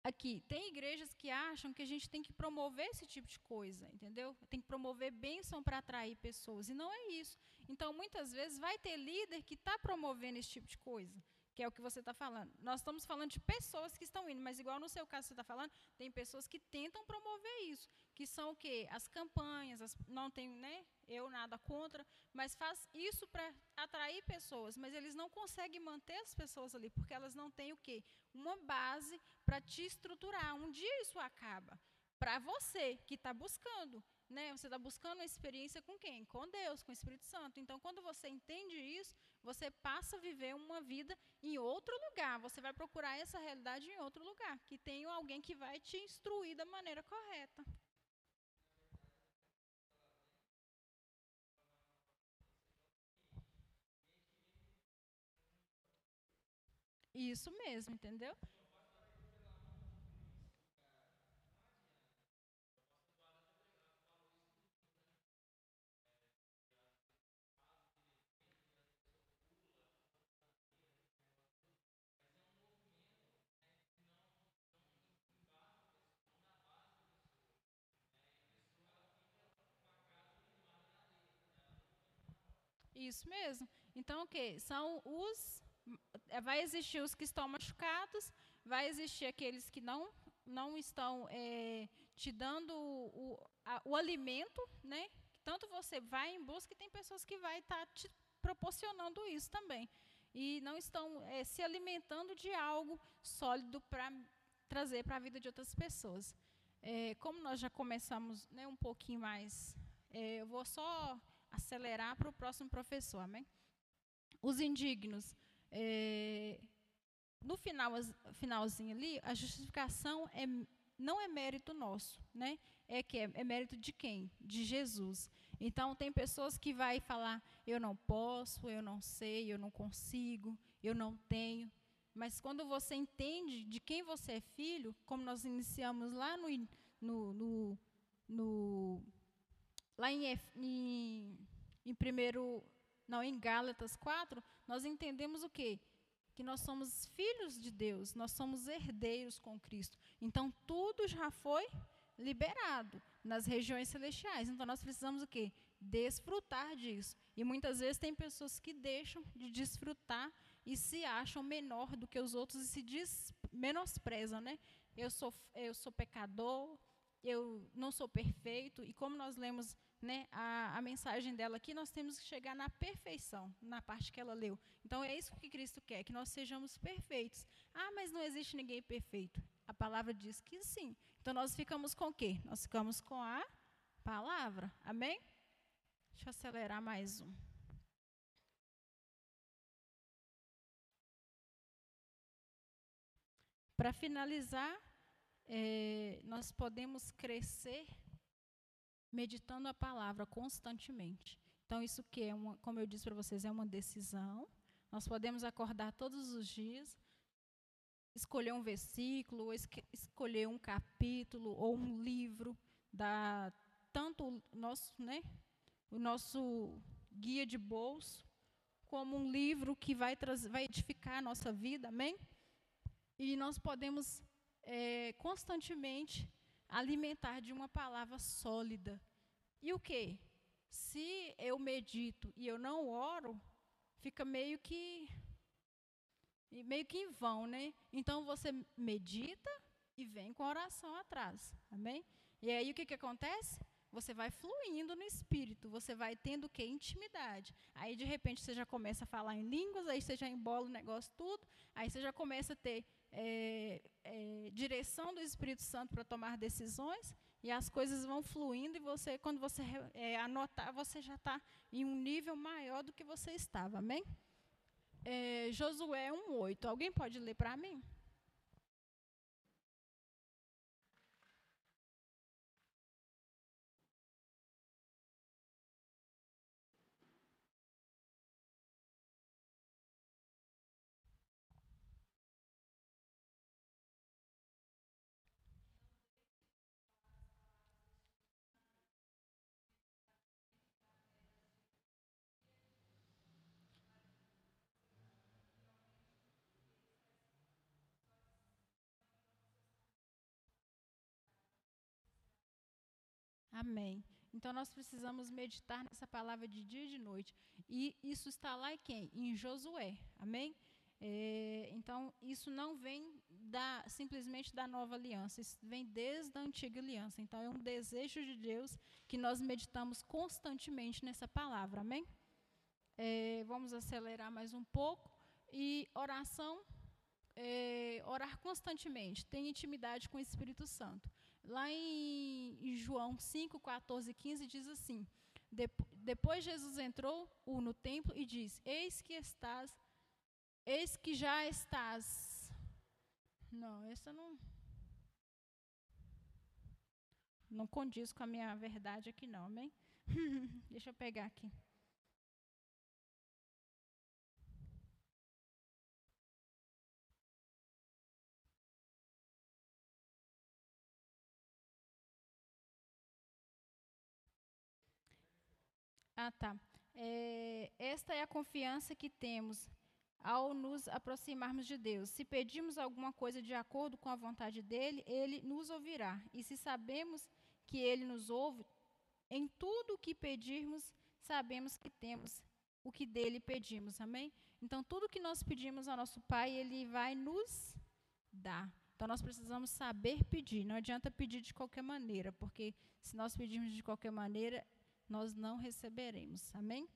aqui, tem igrejas que acham que a gente tem que promover esse tipo de coisa, entendeu? Tem que promover bênção para atrair pessoas, e não é isso. Então, muitas vezes, vai ter líder que está promovendo esse tipo de coisa que é o que você está falando. Nós estamos falando de pessoas que estão indo, mas igual no seu caso você está falando, tem pessoas que tentam promover isso, que são o quê? As campanhas, as, não tem, né? Eu nada contra, mas faz isso para atrair pessoas, mas eles não conseguem manter as pessoas ali, porque elas não têm o quê? Uma base para te estruturar. Um dia isso acaba. Para você que está buscando, né? Você está buscando uma experiência com quem? Com Deus, com o Espírito Santo. Então, quando você entende isso, você passa a viver uma vida em outro lugar. Você vai procurar essa realidade em outro lugar, que tem alguém que vai te instruir da maneira correta. Isso mesmo, entendeu? Isso mesmo. Então, o que? São os. Eh, vai existir os que estão machucados, vai existir aqueles que não, não estão é, te dando o, a, o alimento, né? Tanto você vai em busca e tem pessoas que vai estar tá te proporcionando isso também. E não estão é, se alimentando de algo sólido para trazer para a vida de outras pessoas. É, como nós já começamos né, um pouquinho mais, é, eu vou só acelerar para o próximo professor, amém? Os indignos. É, no final, finalzinho ali, a justificação é, não é mérito nosso, né? É que é, é mérito de quem? De Jesus. Então tem pessoas que vai falar, eu não posso, eu não sei, eu não consigo, eu não tenho. Mas quando você entende de quem você é filho, como nós iniciamos lá no, no, no, no lá em, em, em primeiro, não, em Gálatas 4, nós entendemos o quê? Que nós somos filhos de Deus, nós somos herdeiros com Cristo. Então tudo já foi liberado nas regiões celestiais. Então nós precisamos o quê? Desfrutar disso. E muitas vezes tem pessoas que deixam de desfrutar e se acham menor do que os outros e se diz, né? Eu sou, eu sou pecador, eu não sou perfeito, e como nós lemos né, a, a mensagem dela aqui, nós temos que chegar na perfeição, na parte que ela leu. Então é isso que Cristo quer, que nós sejamos perfeitos. Ah, mas não existe ninguém perfeito. A palavra diz que sim. Então nós ficamos com o quê? Nós ficamos com a palavra. Amém? Deixa eu acelerar mais um. Para finalizar, é, nós podemos crescer meditando a palavra constantemente. Então, isso que é, uma, como eu disse para vocês, é uma decisão. Nós podemos acordar todos os dias, escolher um versículo, ou escolher um capítulo ou um livro da tanto o nosso, né, o nosso guia de bolso, como um livro que vai, vai edificar a nossa vida, amém? E nós podemos é, constantemente alimentar de uma palavra sólida. E o que? Se eu medito e eu não oro, fica meio que meio que em vão, né? Então você medita e vem com a oração atrás. Amém? E aí o que, que acontece? Você vai fluindo no espírito, você vai tendo o que? Intimidade. Aí de repente você já começa a falar em línguas, aí você já embola o negócio tudo, aí você já começa a ter é, é, direção do Espírito Santo para tomar decisões e as coisas vão fluindo e você, quando você é, anotar, você já está em um nível maior do que você estava, amém? É, Josué 1,8. Alguém pode ler para mim? Amém. Então nós precisamos meditar nessa palavra de dia e de noite. E isso está lá em quem? Em Josué. Amém? É, então isso não vem da, simplesmente da nova aliança, isso vem desde a antiga aliança. Então é um desejo de Deus que nós meditamos constantemente nessa palavra. Amém? É, vamos acelerar mais um pouco. E oração, é, orar constantemente, ter intimidade com o Espírito Santo. Lá em, João 5, 14 e 15 diz assim: Depois Jesus entrou no templo e disse: Eis que estás, eis que já estás. Não, essa não. Não condiz com a minha verdade aqui, não, amém? Deixa eu pegar aqui. Tá. É, esta é a confiança que temos ao nos aproximarmos de Deus. Se pedimos alguma coisa de acordo com a vontade dele, ele nos ouvirá. E se sabemos que ele nos ouve, em tudo o que pedirmos, sabemos que temos o que dele pedimos. Amém? Então, tudo que nós pedimos ao nosso Pai, ele vai nos dar. Então, nós precisamos saber pedir. Não adianta pedir de qualquer maneira, porque se nós pedirmos de qualquer maneira, nós não receberemos. Amém?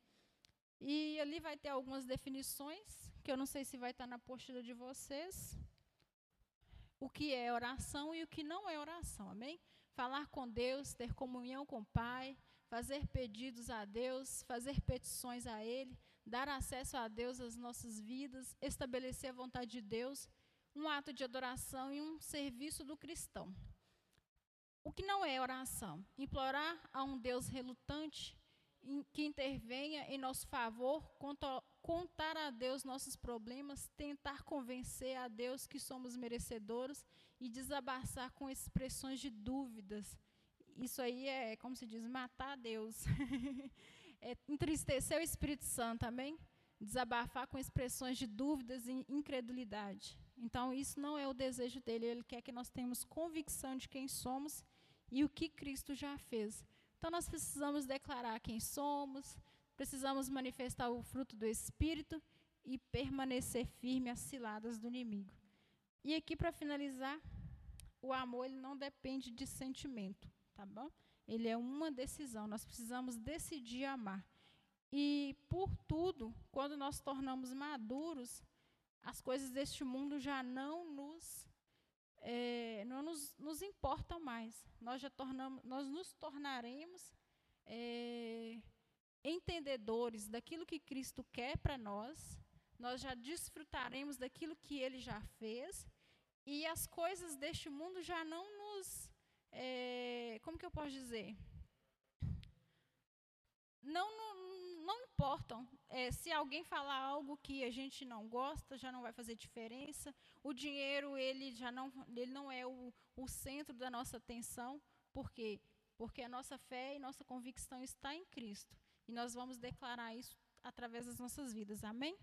E ali vai ter algumas definições, que eu não sei se vai estar na postura de vocês. o que é oração e o que não é oração, amém? Falar com Deus, ter comunhão com o Pai, fazer pedidos a Deus, fazer petições a Ele, dar acesso a Deus às nossas vidas, estabelecer a vontade de Deus, um ato de adoração e um serviço do cristão. O que não é oração? Implorar a um Deus relutante que intervenha em nosso favor, contar a Deus nossos problemas, tentar convencer a Deus que somos merecedores e desabaçar com expressões de dúvidas. Isso aí é, como se diz, matar a Deus. é entristecer o Espírito Santo, amém? Desabafar com expressões de dúvidas e incredulidade. Então, isso não é o desejo dele. Ele quer que nós tenhamos convicção de quem somos e o que Cristo já fez. Então, nós precisamos declarar quem somos, precisamos manifestar o fruto do Espírito e permanecer firme às ciladas do inimigo. E aqui, para finalizar, o amor ele não depende de sentimento, tá bom? Ele é uma decisão, nós precisamos decidir amar. E, por tudo, quando nós tornamos maduros, as coisas deste mundo já não nos é, não nos, nos, importam mais. Nós já tornamos, nós nos tornaremos é, entendedores daquilo que Cristo quer para nós. Nós já desfrutaremos daquilo que Ele já fez e as coisas deste mundo já não nos, é, como que eu posso dizer? Não, não, não importam. É, se alguém falar algo que a gente não gosta, já não vai fazer diferença. O dinheiro, ele já não, ele não é o, o centro da nossa atenção. Por quê? Porque a nossa fé e nossa convicção está em Cristo. E nós vamos declarar isso através das nossas vidas. Amém?